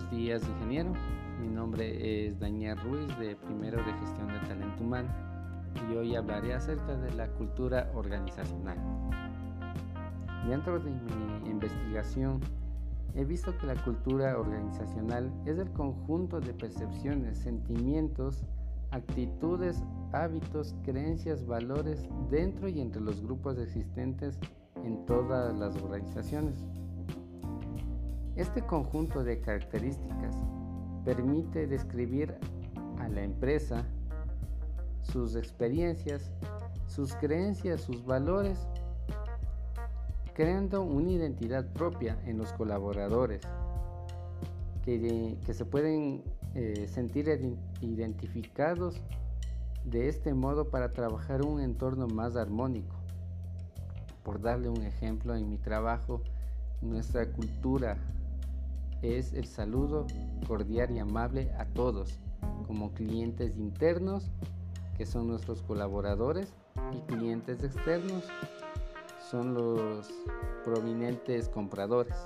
buenos días, ingeniero. Mi nombre es Daniel Ruiz de Primero de Gestión de Talento Humano y hoy hablaré acerca de la cultura organizacional. Dentro de mi investigación he visto que la cultura organizacional es el conjunto de percepciones, sentimientos, actitudes, hábitos, creencias, valores dentro y entre los grupos existentes en todas las organizaciones. Este conjunto de características permite describir a la empresa, sus experiencias, sus creencias, sus valores, creando una identidad propia en los colaboradores que, se pueden eh, sentir identificados de este modo para trabajar un entorno más armónico. Por darle un ejemplo, en mi trabajo, nuestra cultura es el saludo cordial y amable a todos, como clientes internos, que son nuestros colaboradores, y clientes externos, son los prominentes compradores.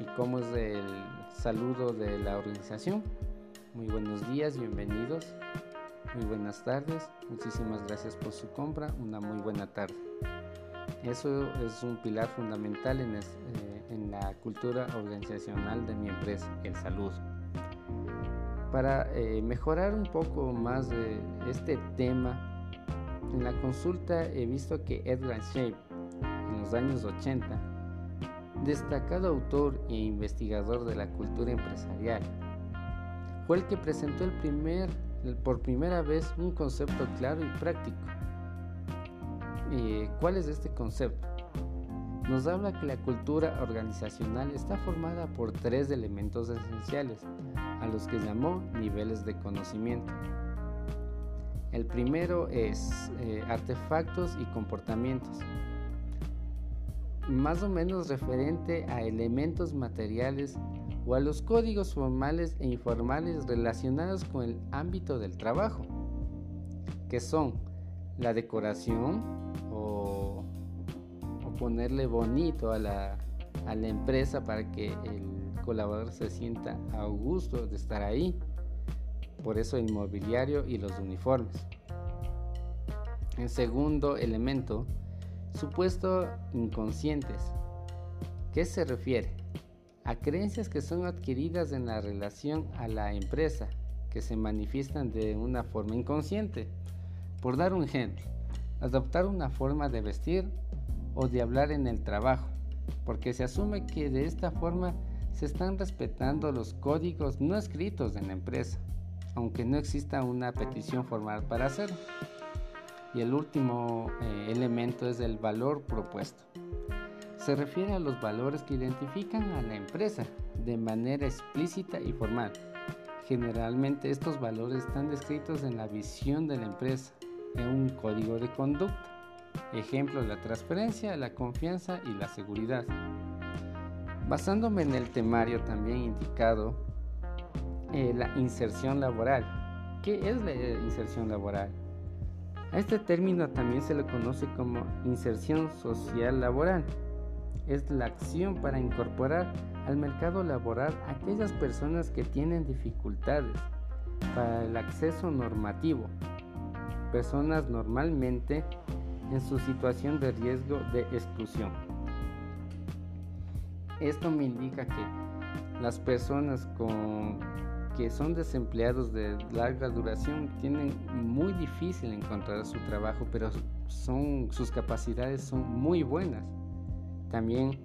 ¿Y cómo es el saludo de la organización? Muy buenos días, bienvenidos. Muy buenas tardes, muchísimas gracias por su compra, una muy buena tarde. Eso es un pilar fundamental en, eh, en la cultura organizacional de mi empresa, el saludo. Para eh, mejorar un poco más este tema, en la consulta he visto que Edgar Shape, en los años 80, destacado autor e investigador de la cultura empresarial, fue el que presentó por primera vez un concepto claro y práctico. Eh, ¿Cuál es este concepto? Nos habla que la cultura organizacional está formada por tres elementos esenciales, a los que llamó niveles de conocimiento. El primero es eh, artefactos y comportamientos, más o menos referente a elementos materiales o a los códigos formales e informales relacionados con el ámbito del trabajo, que son la decoración o ponerle bonito a la, a la empresa para que el colaborador se sienta a gusto de estar ahí. Por eso el mobiliario y los uniformes. El segundo elemento, supuesto inconscientes. ¿Qué se refiere? A creencias que son adquiridas en la relación a la empresa, que se manifiestan de una forma inconsciente. Por dar un ejemplo, adoptar una forma de vestir o de hablar en el trabajo, porque se asume que de esta forma se están respetando los códigos no escritos de la empresa, aunque no exista una petición formal para hacerlo. Y el último eh, elemento es el valor propuesto. Se refiere a los valores que identifican a la empresa de manera explícita y formal. Generalmente estos valores están descritos en la visión de la empresa, en un código de conducta Ejemplo, la transferencia, la confianza y la seguridad. Basándome en el temario también indicado, eh, la inserción laboral. ¿Qué es la inserción laboral? A este término también se le conoce como inserción social laboral. Es la acción para incorporar al mercado laboral aquellas personas que tienen dificultades para el acceso normativo. Personas normalmente en su situación de riesgo de exclusión. Esto me indica que las personas con, que son desempleados de larga duración tienen muy difícil encontrar su trabajo, pero son, sus capacidades son muy buenas. También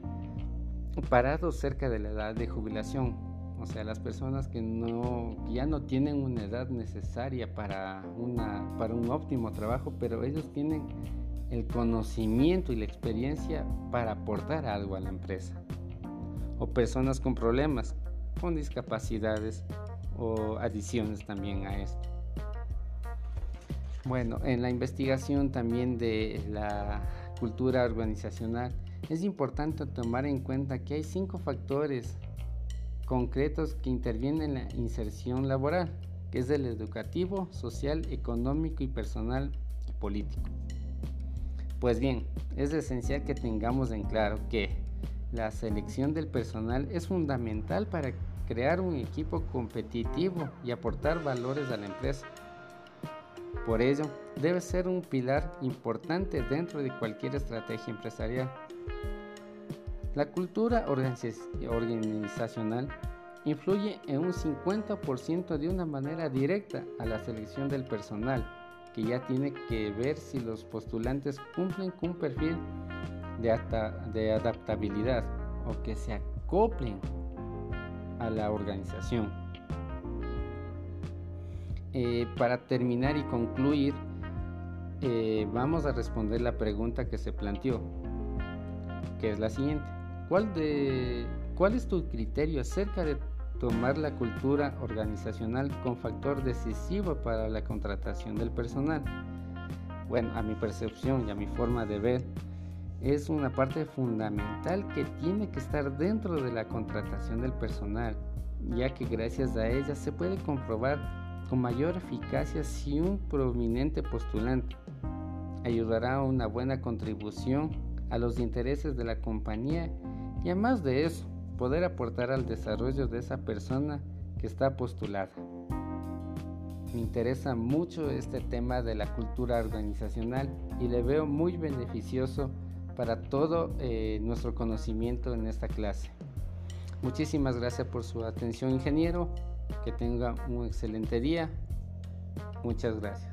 parados cerca de la edad de jubilación, o sea, las personas que, no, ya no tienen una edad necesaria para, una, para un óptimo trabajo, pero ellos tienen el conocimiento y la experiencia para aportar algo a la empresa. O personas con problemas, con discapacidades o adiciones también a esto. Bueno, en la investigación también de la cultura organizacional es importante tomar en cuenta que hay cinco factores concretos que intervienen en la inserción laboral, que es el educativo, social, económico y personal y político. Pues bien, es esencial que tengamos en claro que la selección del personal es fundamental para crear un equipo competitivo y aportar valores a la empresa. Por ello, debe ser un pilar importante dentro de cualquier estrategia empresarial. La cultura organizacional influye en un 50% de una manera directa a la selección del personal, que ya tiene que ver si los postulantes cumplen con un perfil de, adaptabilidad o que se acoplen a la organización. Eh, para terminar y concluir, eh, vamos a responder la pregunta que se planteó, que es la siguiente. ¿Cuál, de, ¿Cuál es tu criterio acerca de tomar la cultura organizacional con factor decisivo para la contratación del personal? Bueno, a mi percepción y a mi forma de ver, es una parte fundamental que tiene que estar dentro de la contratación del personal, ya que gracias a ella se puede comprobar con mayor eficacia si un prominente postulante ayudará a una buena contribución a los intereses de la compañía y además de eso, poder aportar al desarrollo de esa persona que está postulada. Me interesa mucho este tema de la cultura organizacional y le veo muy beneficioso para todo eh, nuestro conocimiento en esta clase. Muchísimas gracias por su atención, ingeniero. Que tenga un excelente día. Muchas gracias.